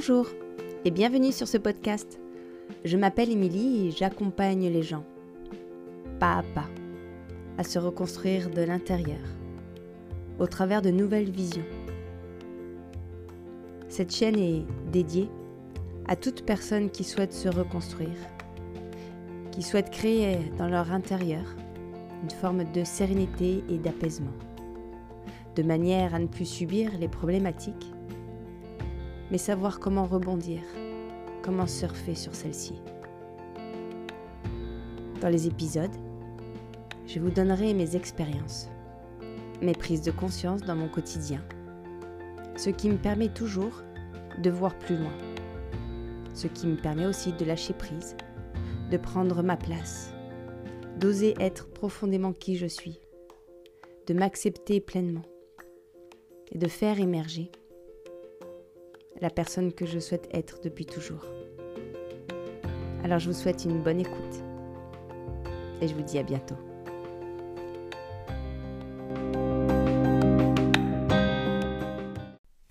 Bonjour et bienvenue sur ce podcast. Je m'appelle Émilie et j'accompagne les gens, pas à pas, à se reconstruire de l'intérieur, au travers de nouvelles visions. Cette chaîne est dédiée à toute personne qui souhaite se reconstruire, qui souhaite créer dans leur intérieur une forme de sérénité et d'apaisement, de manière à ne plus subir les problématiques mais savoir comment rebondir, comment surfer sur celle-ci. Dans les épisodes, je vous donnerai mes expériences, mes prises de conscience dans mon quotidien, ce qui me permet toujours de voir plus loin, ce qui me permet aussi de lâcher prise, de prendre ma place, d'oser être profondément qui je suis, de m'accepter pleinement et de faire émerger la personne que je souhaite être depuis toujours. Alors je vous souhaite une bonne écoute et je vous dis à bientôt.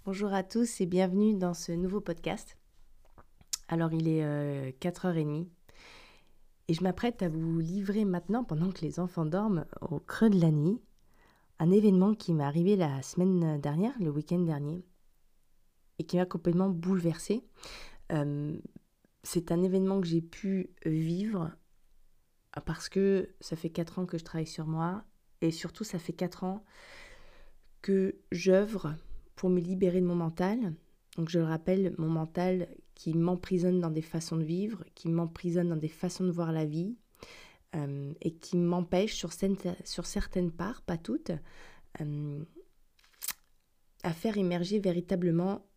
Bonjour à tous et bienvenue dans ce nouveau podcast. Alors il est 4h30 euh, et je m'apprête à vous livrer maintenant, pendant que les enfants dorment, au creux de la nuit, un événement qui m'est arrivé la semaine dernière, le week-end dernier, et qui m'a complètement bouleversée. Euh, c'est un événement que j'ai pu vivre parce que ça fait 4 ans que je travaille sur moi et surtout ça fait 4 ans que j'œuvre pour me libérer de mon mental. Donc je le rappelle, mon mental qui m'emprisonne dans des façons de vivre, qui m'emprisonne dans des façons de voir la vie euh, et qui m'empêche sur, sur, certaines parts, pas toutes, euh, à faire émerger véritablement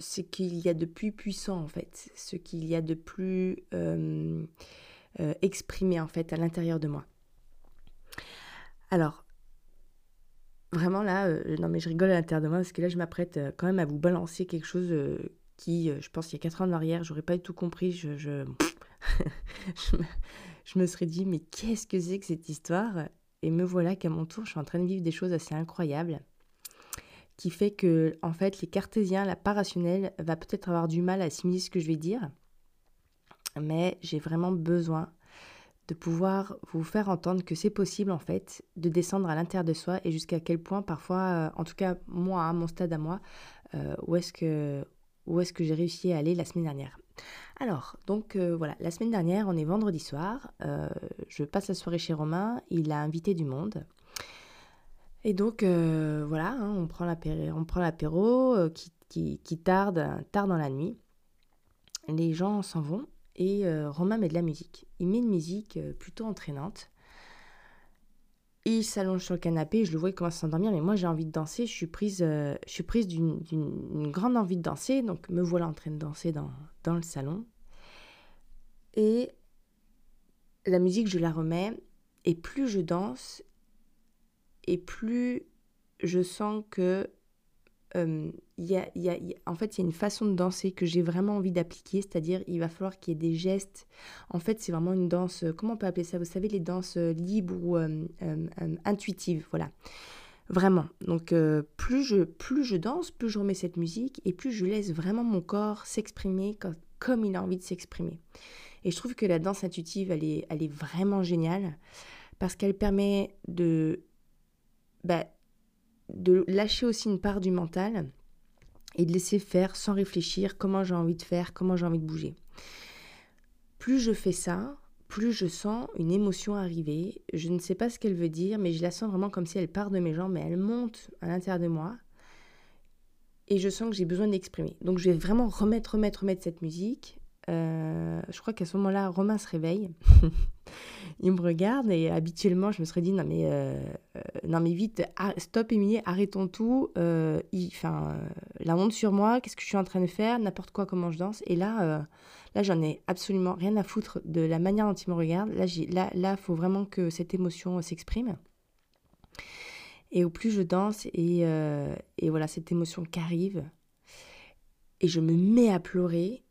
ce qu'il y a de plus puissant en fait, ce qu'il y a de plus euh, euh, exprimé en fait à l'intérieur de moi. Alors, vraiment là, euh, non mais je rigole à l'intérieur de moi parce que là je m'apprête quand même à vous balancer quelque chose qui, je pense, il y a 4 ans en arrière, j'aurais pas tout compris. Je, je, me, serais dit, mais qu'est-ce que c'est que cette histoire? Et me voilà qu'à mon tour, je suis en train de vivre des choses assez incroyables qui fait que, en fait, les cartésiens, la part rationnelle, va peut-être avoir du mal à assimiler ce que je vais dire, mais j'ai vraiment besoin de pouvoir vous faire entendre que c'est possible, en fait, de descendre à l'intérieur de soi et jusqu'à quel point, parfois, euh, en tout cas, moi, à mon stade à moi, euh, où est-ce que, où est-ce que j'ai réussi à aller la semaine dernière. Alors, donc euh, voilà, la semaine dernière, on est vendredi soir, je passe la soirée chez Romain, il a invité du monde. Et donc, euh, voilà, hein, on prend l'apéro euh, qui, tarde, tard dans la nuit. Les gens s'en vont et euh, Romain met de la musique. Il met une musique plutôt entraînante. Il s'allonge sur le canapé, je le vois, il commence à s'endormir, mais moi j'ai envie de danser, je suis prise, je suis prise d'une grande envie de danser, donc me voilà en train de danser dans, dans le salon. Et la musique, je la remets, et plus je danse, et plus je sens que euh, y a, y a, en fait, il y a une façon de danser que j'ai vraiment envie d'appliquer, c'est-à-dire il va falloir qu'il y ait des gestes. En fait, c'est vraiment une danse, comment on peut appeler ça? Vous savez, les danses libres ou euh, euh, intuitives, voilà. Vraiment. Donc, plus, je, plus je danse, plus je remets cette musique et plus je laisse vraiment mon corps s'exprimer comme il a envie de s'exprimer. Et je trouve que la danse intuitive, elle est, elle est vraiment géniale parce qu'elle permet de bah, de lâcher aussi une part du mental et de laisser faire sans réfléchir comment j'ai envie de faire, comment j'ai envie de bouger. Plus je fais ça, plus je sens une émotion arriver. Je ne sais pas ce qu'elle veut dire, mais je la sens vraiment comme si elle part de mes jambes, mais elle monte à l'intérieur de moi. Et je sens que j'ai besoin d'exprimer. Donc je vais vraiment remettre, remettre, remettre cette musique. Euh, je crois qu'à ce moment-là, Romain se réveille. il me regarde et habituellement, je me serais dit non mais, euh, euh, non mais vite, stop Émilie, arrêtons tout. Enfin, la honte sur moi, qu'est-ce que je suis en train de faire, n'importe quoi, comment je danse. Et là, là j'en ai absolument rien à foutre de la manière dont il me regarde. Là, il là, là, faut vraiment que cette émotion s'exprime. Et au plus je danse et, et voilà cette émotion qui arrive, et je me mets à pleurer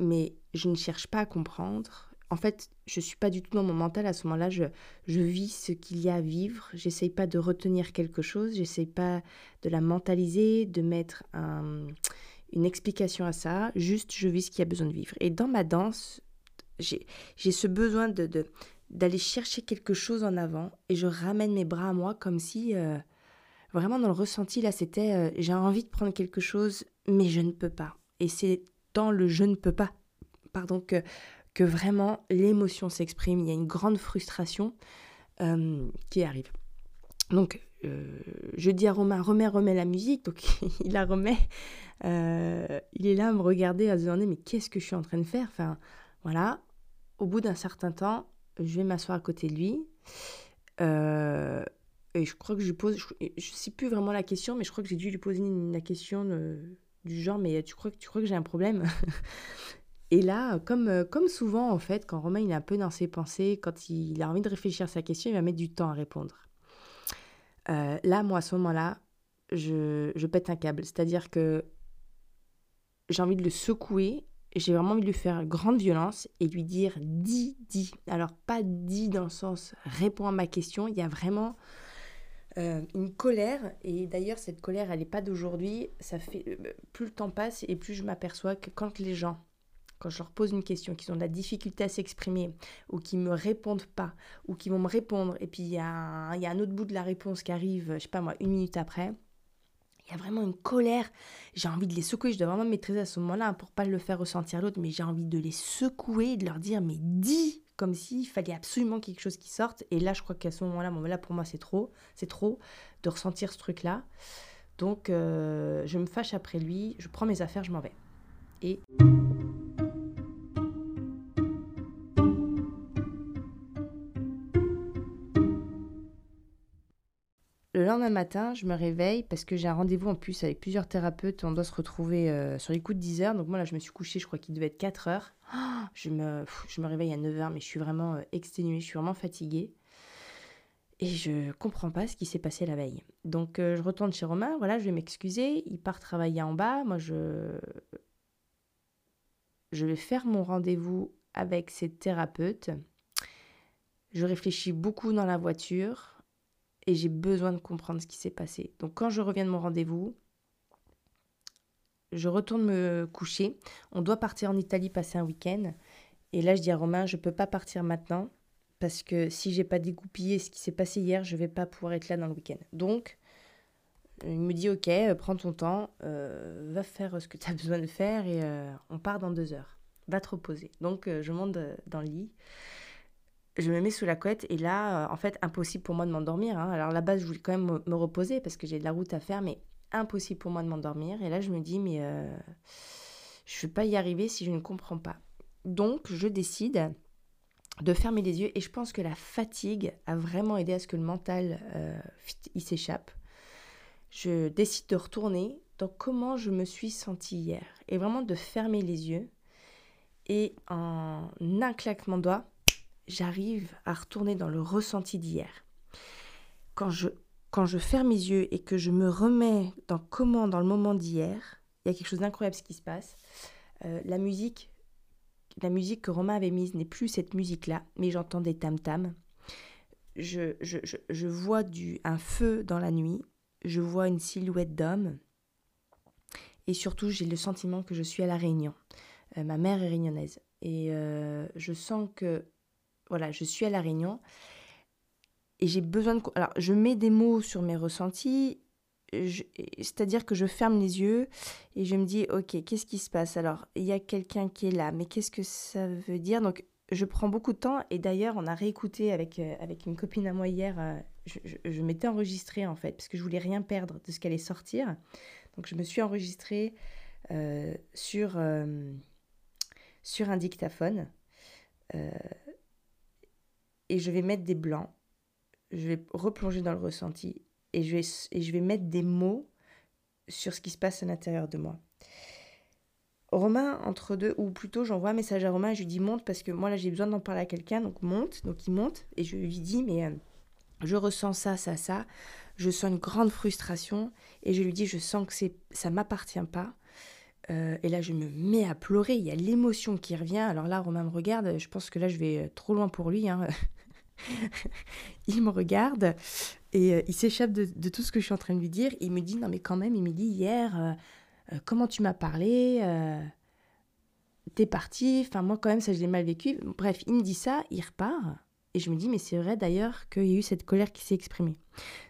mais je ne cherche pas à comprendre. En fait, je ne suis pas du tout dans mon mental à ce moment-là. Je, je vis ce qu'il y a à vivre. J'essaye pas de retenir quelque chose. J'essaye pas de la mentaliser, de mettre une explication à ça, juste je vis ce qu'il y a besoin de vivre. Et dans ma danse, j'ai ce besoin d'aller chercher quelque chose en avant et je ramène mes bras à moi comme si euh, vraiment dans le ressenti là c'était euh, j'ai envie de prendre quelque chose mais je ne peux pas et c'est dans le je ne peux pas. Pardon que que vraiment l'émotion s'exprime. Il y a une grande frustration euh, qui arrive. Donc je dis à Romain remets remets la musique. Donc il la remet. Il est là à me regarder à se demander mais qu'est-ce que je suis en train de faire? Enfin voilà. Au bout d'un certain temps je vais m'asseoir à côté de lui. Euh, et je crois que je lui pose, je, ne sais plus vraiment la question, mais je crois que j'ai dû lui poser la question du genre, mais tu crois que tu crois que j'ai un problème Et là, comme, comme souvent en fait, quand Romain il est un peu dans ses pensées, quand il a envie de réfléchir à sa question, il va mettre du temps à répondre. Euh, là, moi, à ce moment-là, je, je pète un câble. C'est-à-dire que j'ai envie de le secouer j'ai vraiment envie de lui faire grande violence et lui dire dis, dis. Alors, pas dis dans le sens réponds à ma question. Il y a vraiment euh, une colère. Et d'ailleurs, cette colère, elle n'est pas d'aujourd'hui. Ça fait euh, plus le temps passe et plus je m'aperçois que quand les gens, quand je leur pose une question, qu'ils ont de la difficulté à s'exprimer ou qui me répondent pas ou qui vont me répondre et puis il y, y a un autre bout de la réponse qui arrive, je sais pas moi, une minute après il y a vraiment une colère. J'ai envie de les secouer. Je dois vraiment me maîtriser à ce moment-là pour pas le faire ressentir l'autre. Mais j'ai envie de les secouer de leur dire mais dis comme s'il fallait absolument quelque chose qui sorte. Et là, je crois qu'à ce moment-là, bon, là pour moi c'est trop, c'est trop de ressentir ce truc-là. Donc euh, je me fâche après lui. Je prends mes affaires, je m'en vais. Et Le lendemain matin, je me réveille parce que j'ai un rendez-vous en plus avec plusieurs thérapeutes. On doit se retrouver euh, sur les coups de 10 heures. Donc moi, là, je me suis couchée, je crois qu'il devait être 4 heures. je, me, je me réveille à 9 heures, mais je suis vraiment euh, exténuée, je suis vraiment fatiguée. Et je comprends pas ce qui s'est passé la veille. Donc euh, je retourne chez Romain, voilà, je vais m'excuser. Il part travailler en bas. Moi, je, je vais faire mon rendez-vous avec cette thérapeute. Je réfléchis beaucoup dans la voiture et j'ai besoin de comprendre ce qui s'est passé. Donc quand je reviens de mon rendez-vous, je retourne me coucher. On doit partir en Italie passer un week-end. Et là, je dis à Romain, je ne peux pas partir maintenant parce que si j'ai pas dégoupillé ce qui s'est passé hier, je vais pas pouvoir être là dans le week-end. Donc, il me dit, ok, euh, prends ton temps, euh, va faire ce que tu as besoin de faire et euh, on part dans deux heures. Va te reposer. Donc, je monte dans le lit je me mets sous la couette et là, euh, en fait, impossible pour moi de m'endormir. Hein. Alors, à la base, je voulais quand même me, reposer parce que j'ai de la route à faire, mais impossible pour moi de m'endormir. Et là, je me dis, mais euh, je ne vais pas y arriver si je ne comprends pas. Donc, je décide de fermer les yeux et je pense que la fatigue a vraiment aidé à ce que le mental euh, s'échappe. Je décide de retourner dans comment je me suis sentie hier et vraiment de fermer les yeux et en un claquement de doigts, j'arrive à retourner dans le ressenti d'hier. Quand je, quand je ferme mes yeux et que je me remets dans comment, dans le moment d'hier, il y a quelque chose d'incroyable ce qui se passe. Euh, la musique, la musique que Romain avait mise n'est plus cette musique-là, mais j'entends des tam-tams. Je, je, je, vois du, un feu dans la nuit, je vois une silhouette d'homme, et surtout j'ai le sentiment que je suis à la Réunion. Euh, ma mère est réunionnaise, et euh, je sens que voilà, je suis à La Réunion et j'ai besoin de... Alors, je mets des mots sur mes ressentis, c'est-à-dire que je ferme les yeux et je me dis, ok, qu'est-ce qui se passe? Alors, il y a quelqu'un qui est là, mais qu'est-ce que ça veut dire? Donc, je prends beaucoup de temps et d'ailleurs, on a réécouté avec, euh, avec une copine à moi hier, euh, je, m'étais enregistrée en fait, parce que je voulais rien perdre de ce qu'elle allait sortir. Donc, je me suis enregistrée euh, sur, sur un dictaphone et je vais mettre des blancs. Je vais replonger dans le ressenti et je vais, et je vais mettre des mots sur ce qui se passe à l'intérieur de moi. Romain, entre deux, ou plutôt j'envoie un message à Romain, je lui dis monte parce que moi là j'ai besoin d'en parler à quelqu'un, donc monte, donc il monte, et je lui dis mais euh, je ressens ça, ça, ça, je sens une grande frustration, et je lui dis je sens que c'est ça m'appartient pas, euh, et là, je me mets à pleurer. Il y a l'émotion qui revient. Alors là, Romain me regarde. Je pense que là, je vais euh, trop loin pour lui. Hein. il me regarde et euh, il s'échappe de, tout ce que je suis en train de lui dire. Il me dit, non mais quand même, il me dit hier, comment tu m'as parlé T'es parti. Enfin, moi, quand même, ça, je l'ai mal vécu. Bref, il me dit ça, il repart. Et je me dis, mais c'est vrai d'ailleurs qu'il y a eu cette colère qui s'est exprimée.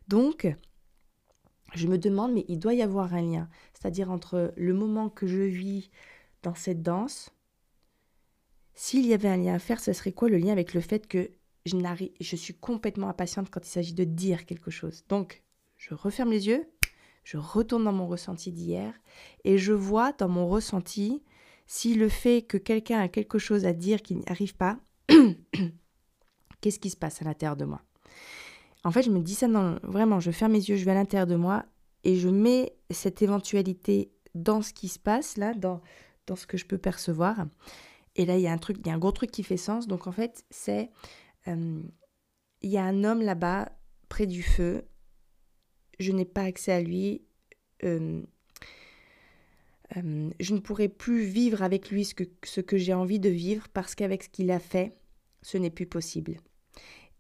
Donc, je me demande, mais il doit y avoir un lien. C'est-à-dire entre le moment que je vis dans cette danse, s'il y avait un lien à faire, ce serait quoi le lien avec le fait que je, je suis complètement impatiente quand il s'agit de dire quelque chose. Donc, je referme les yeux, je retourne dans mon ressenti d'hier et je vois dans mon ressenti si le fait que quelqu'un a quelque chose à dire qui n'y arrive pas, qu'est-ce qui se passe à l'intérieur de moi? En fait, je me dis ça dans, vraiment, je ferme mes yeux, je vais à l'intérieur de moi et je mets cette éventualité dans ce qui se passe là, dans, dans ce que je peux percevoir. Et là, il y a un truc, il y a un gros truc qui fait sens. Donc en fait, c'est euh, il y a un homme là-bas près du feu. Je n'ai pas accès à lui. Euh, euh, je ne pourrai plus vivre avec lui ce que, ce que j'ai envie de vivre parce qu'avec ce qu'il a fait, ce n'est plus possible.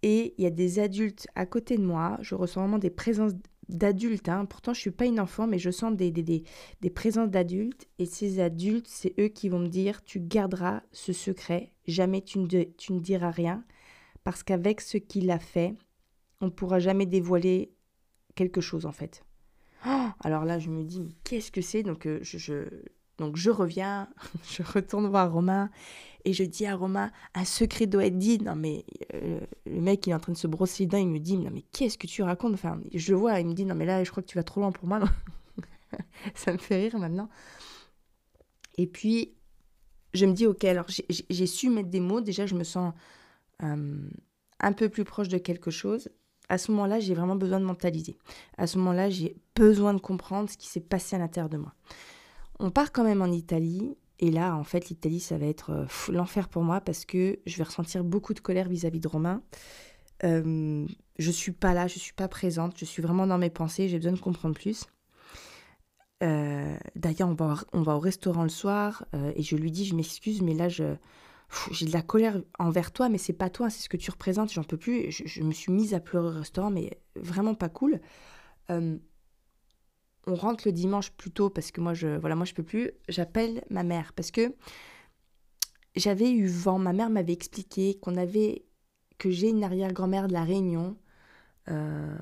Et il y a des adultes à côté de moi. Je ressens vraiment des présences d'adultes. Hein. Pourtant, je ne suis pas une enfant, mais je sens des, des, présences d'adultes. Et ces adultes, c'est eux qui vont me dire, tu garderas ce secret, jamais tu ne diras rien, parce qu'avec ce qu'il a fait, on ne pourra jamais dévoiler quelque chose en fait. Oh, alors là, je me dis, mais qu'est-ce que c'est? Donc, euh, je, donc je reviens, je retourne voir Romain et je dis à Romain, un secret doit être dit. Non mais euh, le mec, il est en train de se brosser les dents, il me dit, non mais qu'est-ce que tu racontes? Enfin, je vois, il me dit, non mais là, je crois que tu vas trop loin pour moi. Ça me fait rire maintenant. Et puis, je me dis, ok, alors j'ai su mettre des mots, déjà je me sens euh, un peu plus proche de quelque chose. À ce moment-là, j'ai vraiment besoin de mentaliser. À ce moment-là, j'ai besoin de comprendre ce qui s'est passé à l'intérieur de moi. On part quand même en Italie. Et là, en fait, l'Italie, ça va être euh, l'enfer pour moi parce que je vais ressentir beaucoup de colère vis-à-vis de Romain. Euh, je suis pas là, je suis pas présente, je suis vraiment dans mes pensées, j'ai besoin de comprendre plus. Euh, d'ailleurs, on va, au restaurant le soir et je lui dis, je m'excuse, mais là, je, j'ai de la colère envers toi, mais c'est pas toi, c'est ce que tu représentes, j'en peux plus. Je, me suis mise à pleurer au restaurant, mais vraiment pas cool. Euh, on rentre le dimanche plus tôt parce que moi je voilà moi je peux plus. J'appelle ma mère parce que j'avais eu vent. Ma mère m'avait expliqué qu'on avait que j'ai une arrière-grand-mère de la Réunion euh,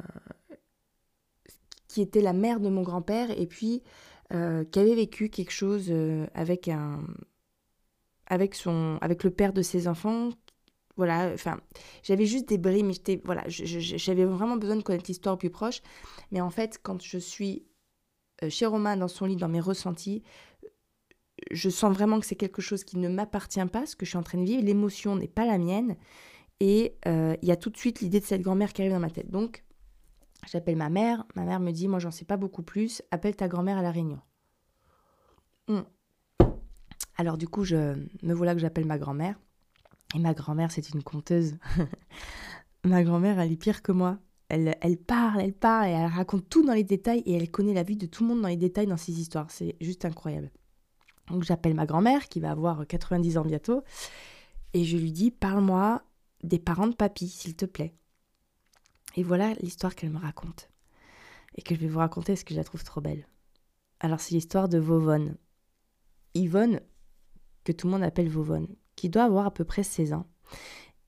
qui était la mère de mon grand-père et puis euh, qui avait vécu quelque chose avec un avec, son, avec le père de ses enfants. Voilà, enfin, j'avais juste des bris, mais j'étais, voilà, j'avais vraiment besoin de connaître l'histoire plus proche. Mais en fait, quand je suis euh, chez Romain dans son lit, dans mes ressentis, je sens vraiment que c'est quelque chose qui ne m'appartient pas, ce que je suis en train de vivre. L'émotion n'est pas la mienne. Et euh, il y a tout de suite l'idée de cette grand-mère qui arrive dans ma tête. Donc, j'appelle ma mère. Ma mère me dit Moi, j'en sais pas beaucoup plus. Appelle ta grand-mère à la réunion. Hum. Alors du coup, je me voilà que j'appelle ma grand-mère. Et ma grand-mère, c'est une conteuse. ma grand-mère, elle est pire que moi. Elle, parle, elle parle, et elle raconte tout dans les détails, et elle connaît la vie de tout le monde dans les détails dans ses histoires. C'est juste incroyable. Donc j'appelle ma grand-mère, qui va avoir 90 ans bientôt, et je lui dis, parle-moi des parents de papy, s'il te plaît. Et voilà l'histoire qu'elle me raconte. Et que je vais vous raconter parce que je la trouve trop belle. Alors c'est l'histoire de Vovonne. Yvonne, que tout le monde appelle Vovonne, qui doit avoir à peu près 16 ans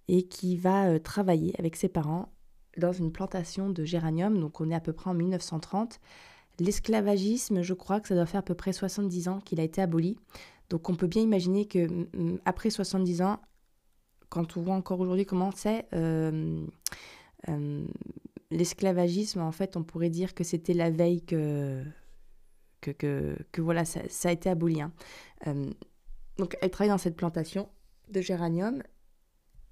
et qui va euh, travailler avec ses parents dans une plantation de géranium. Donc on est à peu près en 1930. L'esclavagisme, je crois que ça doit faire à peu près 70 ans qu'il a été aboli. Donc on peut bien imaginer que après 70 ans, quand on voit encore aujourd'hui comment c'est, euh, euh, l'esclavagisme, en fait, on pourrait dire que c'était la veille que, que, que, voilà, ça, a été aboli. Hein. Donc elle travaille dans cette plantation de géranium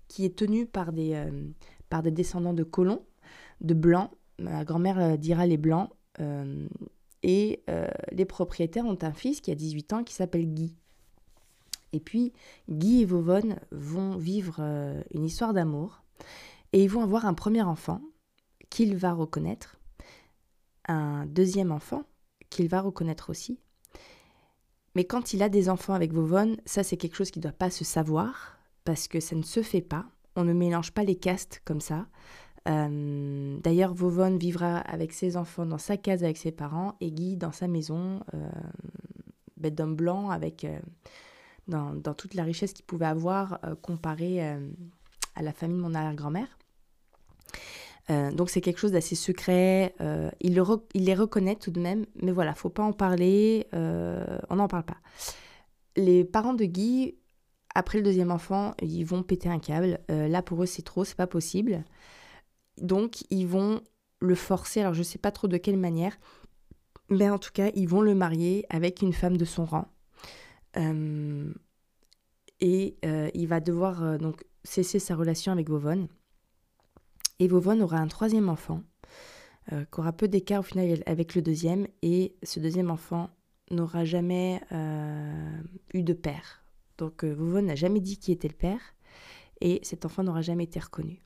qui est tenue par des, euh, descendants de colons, de blancs. Ma grand-mère euh, dira les blancs. Euh, et les propriétaires ont un fils qui a 18 ans qui s'appelle Guy. Et puis Guy et Vovonne vont vivre une histoire d'amour et ils vont avoir un premier enfant qu'il va reconnaître, un deuxième enfant qu'il va reconnaître aussi, mais quand il a des enfants avec Vovonne, ça c'est quelque chose qui ne doit pas se savoir, parce que ça ne se fait pas. On ne mélange pas les castes comme ça. Euh, d'ailleurs, Vovonne vivra avec ses enfants dans sa case avec ses parents et Guy dans sa maison. Euh, ben, d'homme blanc avec dans, dans, toute la richesse qu'il pouvait avoir comparé à la famille de mon arrière-grand-mère. Donc c'est quelque chose d'assez secret. il, les reconnaît tout de même, mais voilà, faut pas en parler. on n'en parle pas. Les parents de Guy après le deuxième enfant, ils vont péter un câble. Euh, là, pour eux, c'est trop, c'est pas possible. Donc, ils vont le forcer. Alors, je sais pas trop de quelle manière, mais en tout cas, ils vont le marier avec une femme de son rang. Euh, et euh, il va devoir donc cesser sa relation avec Vovon. Et Vovon aura un troisième enfant, qui aura peu d'écart au final avec le deuxième. Et ce deuxième enfant n'aura jamais eu de père. Donc euh, n'a jamais dit qui était le père et cet enfant n'aura jamais été reconnu.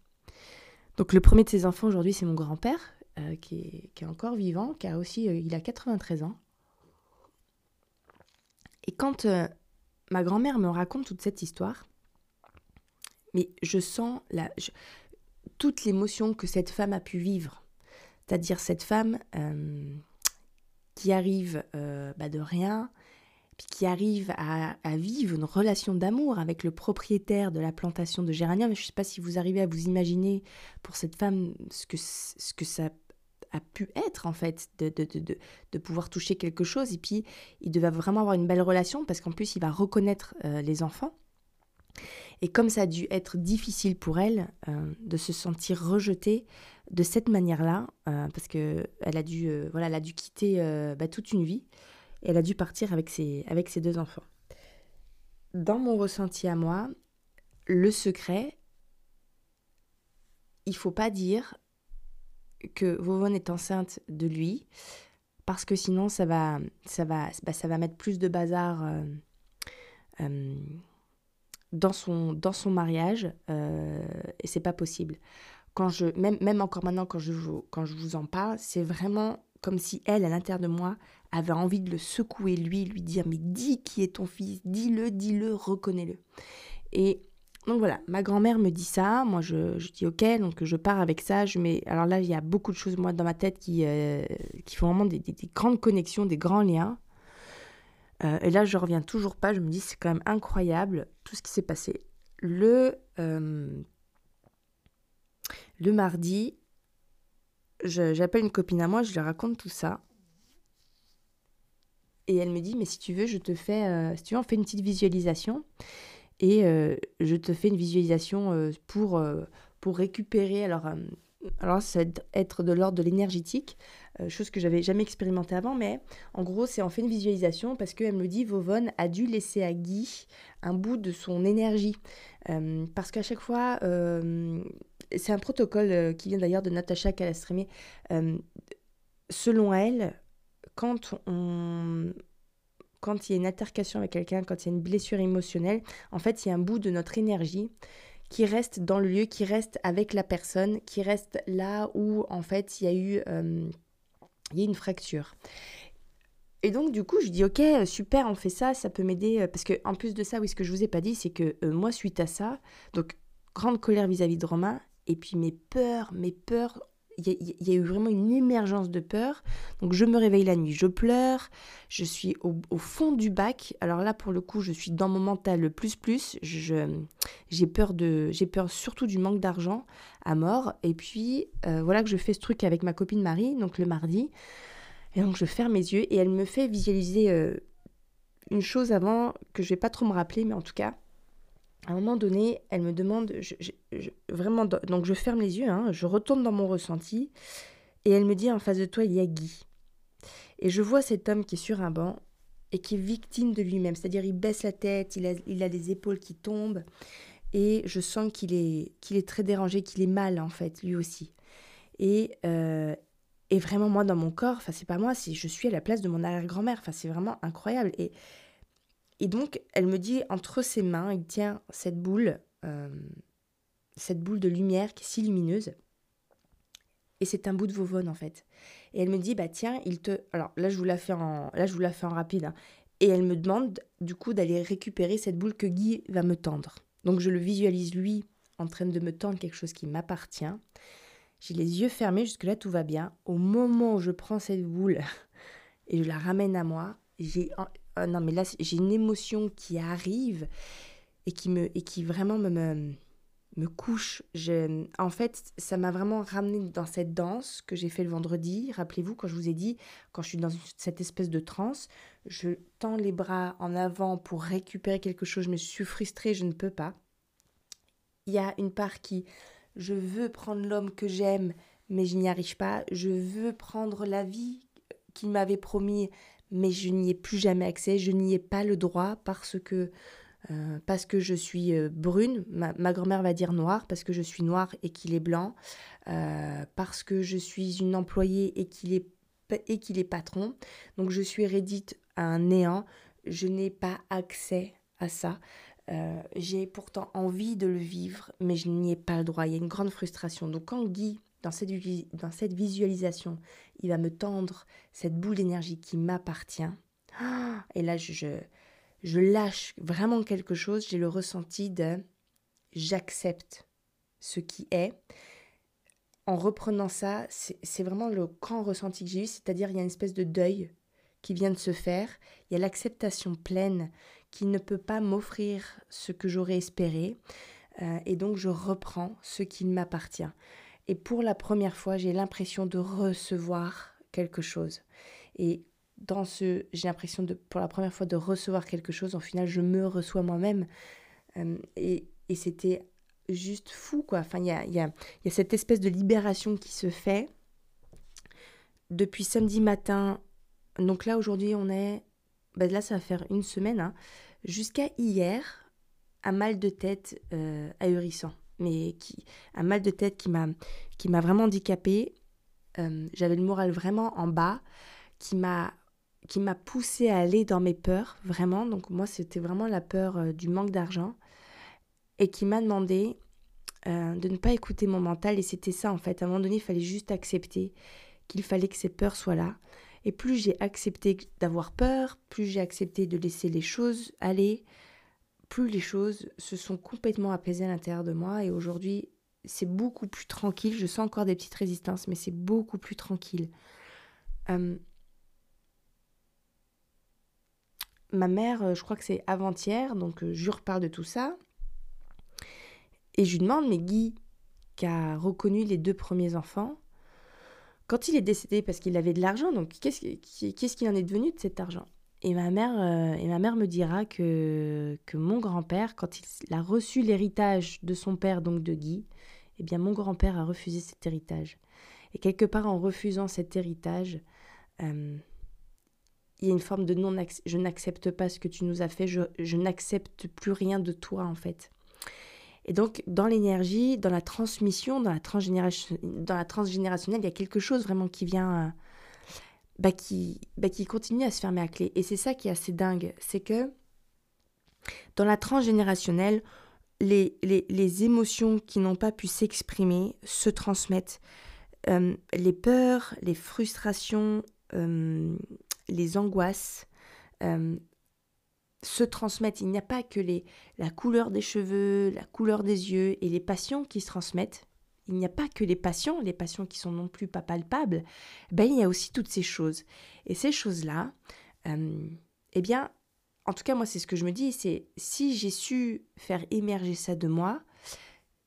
Donc le premier de ses enfants aujourd'hui c'est mon grand-père euh, qui, est, encore vivant, qui a aussi euh, il a 93 ans. Et quand euh, ma grand-mère me raconte toute cette histoire, mais je sens la, toute l'émotion que cette femme a pu vivre. C'est-à-dire cette femme qui arrive bah, de rien, qui arrive à, vivre une relation d'amour avec le propriétaire de la plantation de géranium. Je ne sais pas si vous arrivez à vous imaginer pour cette femme ce que, ce que ça a pu être en fait, de, de, de, de, pouvoir toucher quelque chose. Et puis, il devait vraiment avoir une belle relation parce qu'en plus, il va reconnaître euh, les enfants. Et comme ça a dû être difficile pour elle euh, de se sentir rejetée de cette manière-là, euh, parce qu'elle a, dû, voilà, elle a dû quitter bah, toute une vie, elle a dû partir avec ses, avec deux enfants. Dans mon ressenti à moi, le secret, il faut pas dire que Vovon est enceinte de lui, parce que sinon ça va, ça va, bah, ça va mettre plus de bazar euh, euh, dans, son, dans son mariage, euh, et c'est pas possible. Quand je, même, même encore maintenant, quand je, quand je vous en parle, c'est vraiment comme si elle, à l'intérieur de moi, avait envie de le secouer, lui, lui dire Mais dis qui est ton fils, dis-le, dis-le, reconnais-le. Et donc voilà, ma grand-mère me dit ça, moi je, je, dis ok, donc je pars avec ça, je mets... Alors là, il y a beaucoup de choses, moi, dans ma tête qui, euh, qui font vraiment des, grandes connexions, des grands liens. Euh, et là, je reviens toujours pas, je me dis, c'est quand même incroyable tout ce qui s'est passé. Le, euh, le mardi, j'appelle une copine à moi, je lui raconte tout ça. Et elle me dit, mais si tu veux, je te fais, euh, si tu veux, on fait une petite visualisation. Et je te fais une visualisation pour, pour récupérer. Alors, alors ça va être de l'ordre de l'énergétique, chose que j'avais jamais expérimenté avant. Mais en gros, c'est on fait une visualisation parce qu'elle me dit, Vovon a dû laisser à Guy un bout de son énergie. parce qu'à chaque fois, c'est un protocole qui vient d'ailleurs de Natacha Calastrémé. selon elle, quand on quand il y a une altercation avec quelqu'un, quand il y a une blessure émotionnelle, en fait, il y a un bout de notre énergie qui reste dans le lieu, qui reste avec la personne, qui reste là où, en fait, il y a eu euh, y a une fracture. Et donc, du coup, je dis, ok, super, on fait ça, ça peut m'aider. Euh, parce que en plus de ça, oui, ce que je vous ai pas dit, c'est que euh, moi, suite à ça, donc, grande colère vis-à-vis -vis de Romain, et puis mes peurs, mes peurs il y, a eu vraiment une émergence de peur. Donc je me réveille la nuit, je pleure, je suis au, fond du bac. Alors là, pour le coup, je suis dans mon mental le plus plus. J'ai peur de, peur surtout du manque d'argent à mort. Et puis euh, voilà que je fais ce truc avec ma copine Marie, donc le mardi. Et donc je ferme mes yeux et elle me fait visualiser euh, une chose avant que je vais pas trop me rappeler, mais en tout cas à un moment donné, elle me demande, vraiment, donc je ferme les yeux, hein, je retourne dans mon ressenti, et elle me dit en face de toi, il y a Guy. Et je vois cet homme qui est sur un banc et qui est victime de lui-même, c'est-à-dire il baisse la tête, il a, il a les épaules qui tombent, et je sens qu'il est, très dérangé, qu'il est mal en fait, lui aussi. Et, euh, et vraiment moi dans mon corps, enfin c'est pas moi, je suis à la place de mon arrière-grand-mère, enfin c'est vraiment incroyable. Et et donc, elle me dit, entre ses mains, il tient cette boule, euh, cette boule de lumière qui est si lumineuse. Et c'est un bout de Vovone, en fait. Et elle me dit, bah tiens, il te... Alors là, je vous la fais en, là, je vous la fais en rapide. Hein. Et elle me demande, du coup, d'aller récupérer cette boule que Guy va me tendre. Donc, je le visualise, lui, en train de me tendre quelque chose qui m'appartient. J'ai les yeux fermés, jusque-là, tout va bien. Au moment où je prends cette boule et je la ramène à moi, j'ai oh non, mais là, j'ai une émotion qui arrive et qui, me, et qui vraiment me, me, me couche. En fait, ça m'a vraiment ramené dans cette danse que j'ai fait le vendredi. Rappelez-vous, quand je vous ai dit, quand je suis dans cette espèce de transe, je tends les bras en avant pour récupérer quelque chose. Je me suis frustrée, je ne peux pas. Il y a une part qui, je veux prendre l'homme que j'aime, mais je n'y arrive pas. Je veux prendre la vie qu'il m'avait promis, mais je n'y ai plus jamais accès. Je n'y ai pas le droit parce que euh, parce que je suis euh, brune, ma, grand-mère va dire noire, parce que je suis noire et qu'il est blanc, euh, parce que je suis une employée et qu'il est, et qu'il est patron. Donc je suis rédite à un néant, je n'ai pas accès à ça. J'ai pourtant envie de le vivre, mais je n'y ai pas le droit. Il y a une grande frustration. Donc quand Guy, dans cette, dans cette visualisation, il va me tendre cette boule d'énergie qui m'appartient, et là je je lâche vraiment quelque chose, j'ai le ressenti de j'accepte ce qui est. En reprenant ça, c'est vraiment le grand ressenti que j'ai eu, c'est-à-dire il y a une espèce de deuil qui vient de se faire, il y a l'acceptation pleine qui ne peut pas m'offrir ce que j'aurais espéré, euh, et donc je reprends ce qui m'appartient. Et pour la première fois, j'ai l'impression de recevoir quelque chose. Et dans ce, j'ai l'impression de, pour la première fois, de recevoir quelque chose. En final, je me reçois moi-même. Euh, et, et c'était juste fou, quoi. Enfin, il y a, y, a, cette espèce de libération qui se fait depuis samedi matin. Donc là, aujourd'hui, on est. Ben là, ça va faire une semaine. Hein, Jusqu'à hier, un mal de tête euh, ahurissant. Mais qui, un mal de tête qui m'a, qui m'a vraiment handicapée. Euh, j'avais le moral vraiment en bas, qui m'a qui m'a poussé à aller dans mes peurs, vraiment. Donc moi, c'était vraiment la peur euh, du manque d'argent. Et qui m'a demandé euh, de ne pas écouter mon mental. Et c'était ça, en fait. À un moment donné, il fallait juste accepter qu'il fallait que ces peurs soient là. Et plus j'ai accepté d'avoir peur, plus j'ai accepté de laisser les choses aller, plus les choses se sont complètement apaisées à l'intérieur de moi. Et aujourd'hui, c'est beaucoup plus tranquille. Je sens encore des petites résistances, mais c'est beaucoup plus tranquille. Euh, ma mère, euh, je crois que c'est avant-hier, donc euh, je lui de tout ça. Et je lui demande, mais Guy, qui a reconnu les deux premiers enfants, quand il est décédé, parce qu'il avait de l'argent, donc qu'est-ce qu'il en est devenu de cet argent? Et ma, mère, euh, et ma mère me dira que, que mon grand-père, quand il a reçu l'héritage de son père, donc de Guy, eh bien mon grand-père a refusé cet héritage. Et quelque part en refusant cet héritage, il y a une forme de non je n'accepte pas ce que tu nous as fait, je, n'accepte plus rien de toi en fait. Et donc dans l'énergie, dans la transmission, dans la, transgénération, dans la transgénérationnelle, il y a quelque chose vraiment qui vient, euh, bah, qui, bah, qui continue à se fermer à clé. Et c'est ça qui est assez dingue, c'est que dans la transgénérationnelle, les, les, les émotions qui n'ont pas pu s'exprimer se transmettent. Euh, les peurs, les frustrations, euh, les angoisses euh, se transmettent. Il n'y a pas que les, la couleur des cheveux, la couleur des yeux et les passions qui se transmettent. Il n'y a pas que les passions, les passions qui sont non plus pas palpables. Ben, il y a aussi toutes ces choses. Et ces choses-là, euh, eh bien, en tout cas, moi, c'est ce que je me dis, c'est si j'ai su faire émerger ça de moi,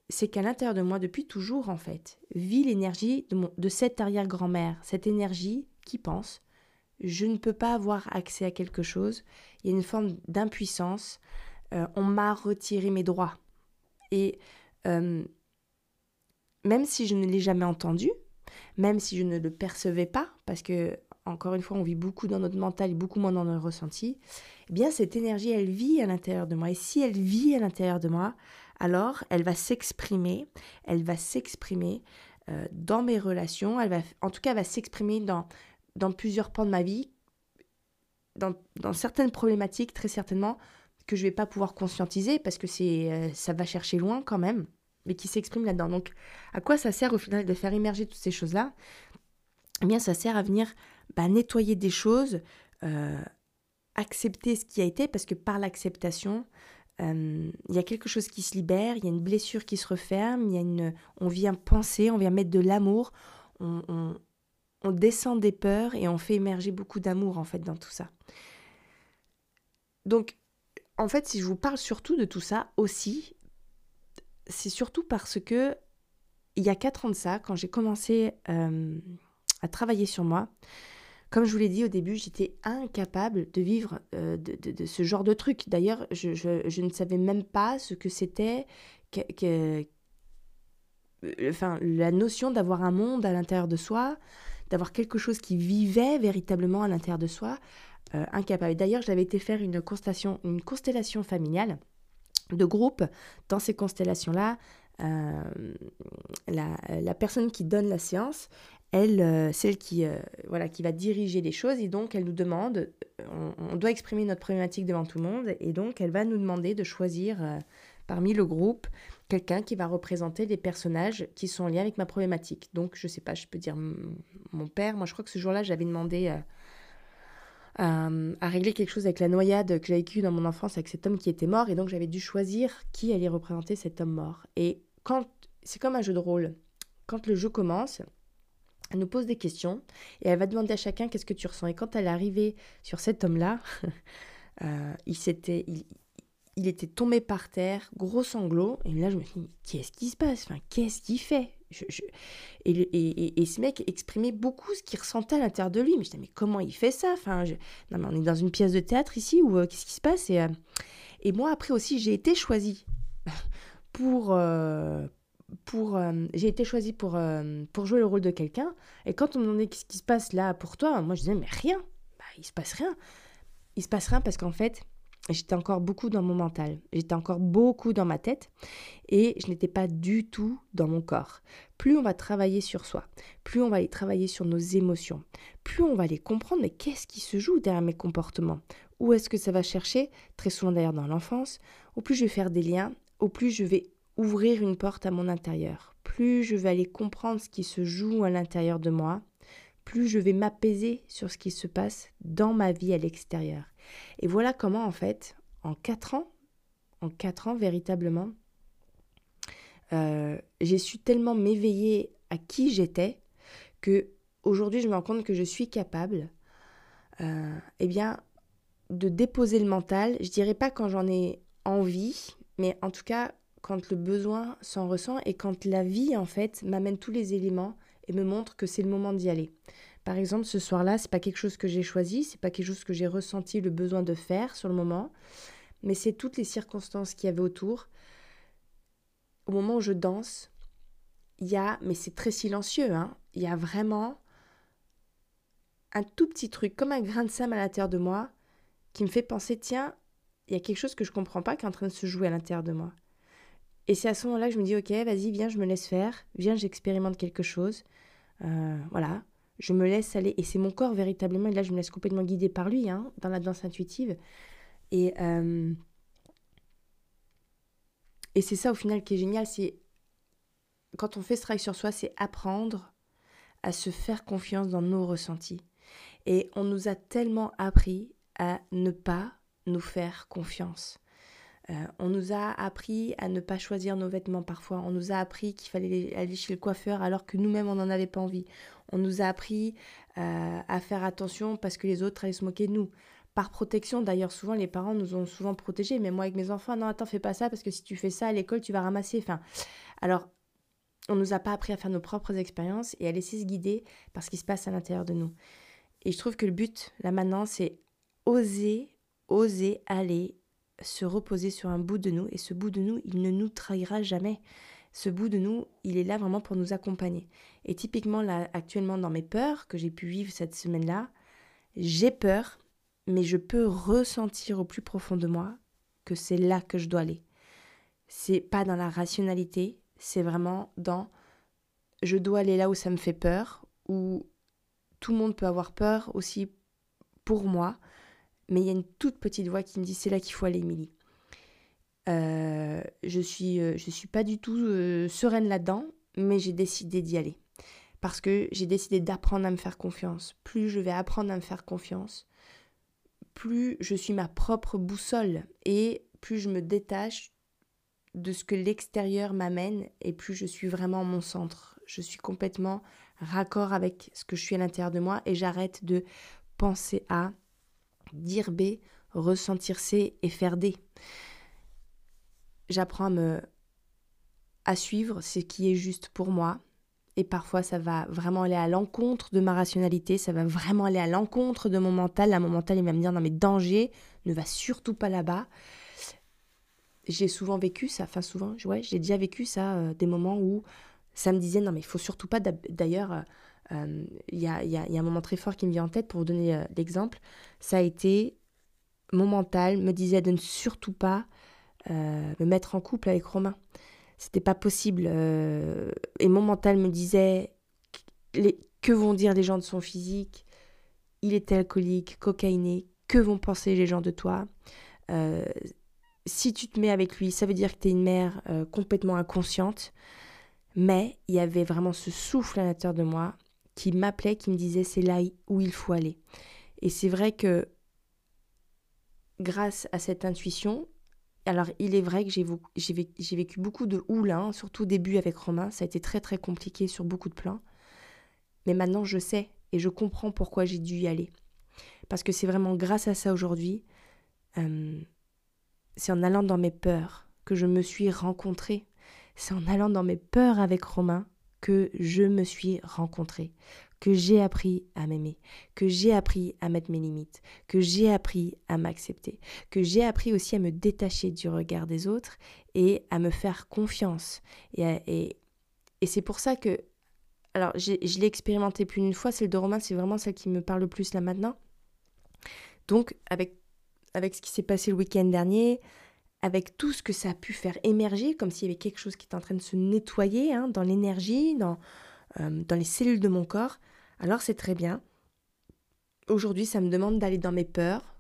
c'est qu'à l'intérieur de moi, depuis toujours, en fait, vit l'énergie de, de cette arrière-grand-mère, cette énergie qui pense, je ne peux pas avoir accès à quelque chose. Il y a une forme d'impuissance. Euh, on m'a retiré mes droits. Et euh, même si je ne l'ai jamais entendu, même si je ne le percevais pas, parce que, encore une fois, on vit beaucoup dans notre mental et beaucoup moins dans notre ressenti, eh bien, cette énergie, elle vit à l'intérieur de moi. Et si elle vit à l'intérieur de moi, alors elle va s'exprimer, elle va s'exprimer euh, dans mes relations, elle va, en tout cas, elle va s'exprimer dans dans plusieurs pans de ma vie, dans, dans, certaines problématiques, très certainement, que je vais pas pouvoir conscientiser parce que c'est euh, ça va chercher loin quand même, mais qui s'exprime là-dedans. Donc, à quoi ça sert au final de faire émerger toutes ces choses-là? Eh bien, ça sert à venir bah, nettoyer des choses, euh, accepter ce qui a été, parce que par l'acceptation, euh, il y a quelque chose qui se libère, il y a une blessure qui se referme, y a une, on vient penser, on vient mettre de l'amour, on, on descend des peurs et on fait émerger beaucoup d'amour en fait dans tout ça. donc, en fait, si je vous parle surtout de tout ça aussi, c'est surtout parce que il y a quatre ans de ça, quand j'ai commencé euh, à travailler sur moi, comme je vous l'ai dit au début, j'étais incapable de vivre euh, de, ce genre de truc. D'ailleurs, je, ne savais même pas ce que c'était que, enfin, la notion d'avoir un monde à l'intérieur de soi, d'avoir quelque chose qui vivait véritablement à l'intérieur de soi, euh, incapable. D'ailleurs, j'avais été faire une constellation, une constellation familiale de groupe. Dans ces constellations-là, euh, la, personne qui donne la séance, elle, euh, celle qui, voilà, qui va diriger les choses, et donc elle nous demande, on, doit exprimer notre problématique devant tout le monde, et donc elle va nous demander de choisir parmi le groupe quelqu'un qui va représenter des personnages qui sont lien avec ma problématique. Donc, je sais pas, je peux dire mon père. Moi, je crois que ce jour-là, j'avais demandé à, régler quelque chose avec la noyade que j'ai vécue dans mon enfance avec cet homme qui était mort. Et donc, j'avais dû choisir qui allait représenter cet homme mort. Et quand c'est comme un jeu de rôle. Quand le jeu commence, elle nous pose des questions et elle va demander à chacun qu'est-ce que tu ressens? Et quand elle est arrivée sur cet homme-là, euh, il s'était, il, il, était tombé par terre, gros sanglot. Et là, je me suis dit, qu'est-ce qui se passe? Enfin, Qu'est-ce qu'il fait? Et, ce mec exprimait beaucoup ce qu'il ressentait à l'intérieur de lui. Mais je disais, mais comment il fait ça? Enfin, Non, mais on est dans une pièce de théâtre ici, ou euh, qu'est-ce qui se passe? Et, euh, et moi, après aussi, j'ai été choisie pour... Euh, pour j'ai été choisie pour, pour jouer le rôle de quelqu'un. Et quand on me demandait qu'est-ce qui se passe là pour toi, moi, je disais, mais rien. Bah, il se passe rien. Il se passe rien parce qu'en fait, j'étais encore beaucoup dans mon mental, j'étais encore beaucoup dans ma tête et je n'étais pas du tout dans mon corps. Plus on va travailler sur soi, plus on va aller travailler sur nos émotions, plus on va aller comprendre mais qu'est-ce qui se joue derrière mes comportements? Où est-ce que ça va chercher? Très souvent d'ailleurs dans l'enfance, au plus je vais faire des liens, au plus je vais ouvrir une porte à mon intérieur, plus je vais aller comprendre ce qui se joue à l'intérieur de moi, plus je vais m'apaiser sur ce qui se passe dans ma vie à l'extérieur. Et voilà comment, en fait, en quatre ans, en quatre ans véritablement, euh, j'ai su tellement m'éveiller à qui j'étais que aujourd'hui je me rends compte que je suis capable, euh, eh bien, de déposer le mental. Je dirais pas quand j'en ai envie, mais en tout cas quand le besoin s'en ressent et quand la vie en fait m'amène tous les éléments et me montre que c'est le moment d'y aller. Par exemple, ce soir-là, c'est pas quelque chose que j'ai choisi, c'est pas quelque chose que j'ai ressenti le besoin de faire sur le moment, mais c'est toutes les circonstances qu'il y avait autour. Au moment où je danse, il y a, mais c'est très silencieux, hein, il y a vraiment un tout petit truc, comme un grain de sable à l'intérieur de moi, qui me fait penser, tiens, il y a quelque chose que je comprends pas qui est en train de se jouer à l'intérieur de moi. Et c'est à ce moment-là que je me dis, ok, vas-y, viens, je me laisse faire, viens, j'expérimente quelque chose. Euh, voilà, je me laisse aller. Et c'est mon corps véritablement, et là je me laisse complètement guider par lui, hein, dans la danse intuitive. Et, euh, et c'est ça au final qui est génial, c'est quand on fait ce travail sur soi, c'est apprendre à se faire confiance dans nos ressentis. Et on nous a tellement appris à ne pas nous faire confiance. Euh, on nous a appris à ne pas choisir nos vêtements parfois. On nous a appris qu'il fallait aller chez le coiffeur alors que nous-mêmes on n'en avait pas envie. On nous a appris euh, à faire attention parce que les autres allaient se moquer de nous. Par protection, d'ailleurs, souvent les parents nous ont souvent protégés. Mais moi avec mes enfants, non, attends, fais pas ça parce que si tu fais ça à l'école, tu vas ramasser. Enfin, alors, on nous a pas appris à faire nos propres expériences et à laisser se guider par ce qui se passe à l'intérieur de nous. Et je trouve que le but, là maintenant, c'est oser, oser aller se reposer sur un bout de nous et ce bout de nous, il ne nous trahira jamais. Ce bout de nous, il est là vraiment pour nous accompagner. Et typiquement là, actuellement dans mes peurs que j'ai pu vivre cette semaine-là, j'ai peur, mais je peux ressentir au plus profond de moi que c'est là que je dois aller. C'est pas dans la rationalité, c'est vraiment dans je dois aller là où ça me fait peur, où tout le monde peut avoir peur aussi pour moi, mais il y a une toute petite voix qui me dit c'est là qu'il faut aller, Émilie. Euh, je suis, euh, je suis pas du tout euh, sereine là-dedans, mais j'ai décidé d'y aller parce que j'ai décidé d'apprendre à me faire confiance. Plus je vais apprendre à me faire confiance, plus je suis ma propre boussole et plus je me détache de ce que l'extérieur m'amène et plus je suis vraiment mon centre. Je suis complètement raccord avec ce que je suis à l'intérieur de moi et j'arrête de penser à dire B, ressentir C et faire D. J'apprends à me à suivre ce qui est juste pour moi. Et parfois, ça va vraiment aller à l'encontre de ma rationalité, ça va vraiment aller à l'encontre de mon mental. Là, mon mental, il va me dire, non mais danger, ne va surtout pas là-bas. J'ai souvent vécu ça, enfin souvent, ouais, j'ai déjà vécu ça, euh, des moments où ça me disait, non mais il faut surtout pas, d'ailleurs, euh, euh, il y, a, y, a, un moment très fort qui me vient en tête pour vous donner l'exemple, ça a été, mon mental me disait de ne surtout pas me mettre en couple avec Romain c'était pas possible. Euh, et mon mental me disait que vont dire les gens de son physique? Il était alcoolique, cocaïné, que vont penser les gens de toi? Euh, Si tu te mets avec lui, ça veut dire que tu es une mère euh, complètement inconsciente. Mais il y avait vraiment ce souffle à l'intérieur de moi qui m'appelait, qui me disait c'est là où il faut aller. Et c'est vrai que grâce à cette intuition, alors, il est vrai que j'ai vécu beaucoup de houle, hein, surtout début avec Romain. Ça a été très très compliqué sur beaucoup de plans. Mais maintenant, je sais et je comprends pourquoi j'ai dû y aller. Parce que c'est vraiment grâce à ça aujourd'hui, euh, c'est en allant dans mes peurs que je me suis rencontrée. C'est en allant dans mes peurs avec Romain que je me suis rencontrée que j'ai appris à m'aimer, que j'ai appris à mettre mes limites, que j'ai appris à m'accepter, que j'ai appris aussi à me détacher du regard des autres et à me faire confiance. Et, et, c'est pour ça que, alors je l'ai expérimenté plus d'une fois, celle de Romain, c'est vraiment celle qui me parle le plus là maintenant. Donc avec, avec ce qui s'est passé le week-end dernier, avec tout ce que ça a pu faire émerger, comme s'il y avait quelque chose qui était en train de se nettoyer hein, dans l'énergie, dans, euh, dans les cellules de mon corps, alors c'est très bien. Aujourd'hui, ça me demande d'aller dans mes peurs.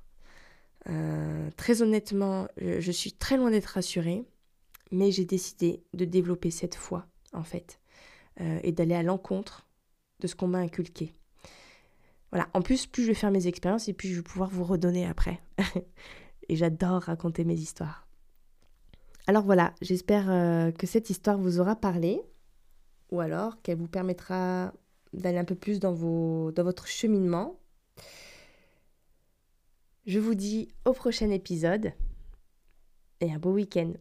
Euh, très honnêtement, je, suis très loin d'être rassurée, mais j'ai décidé de développer cette foi, en fait, euh, et d'aller à l'encontre de ce qu'on m'a inculqué. Voilà, en plus, plus je vais faire mes expériences et plus je vais pouvoir vous redonner après. et j'adore raconter mes histoires. Alors voilà, j'espère que cette histoire vous aura parlé ou alors qu'elle vous permettra d'aller un peu plus dans votre cheminement. Je vous dis au prochain épisode et un beau week-end.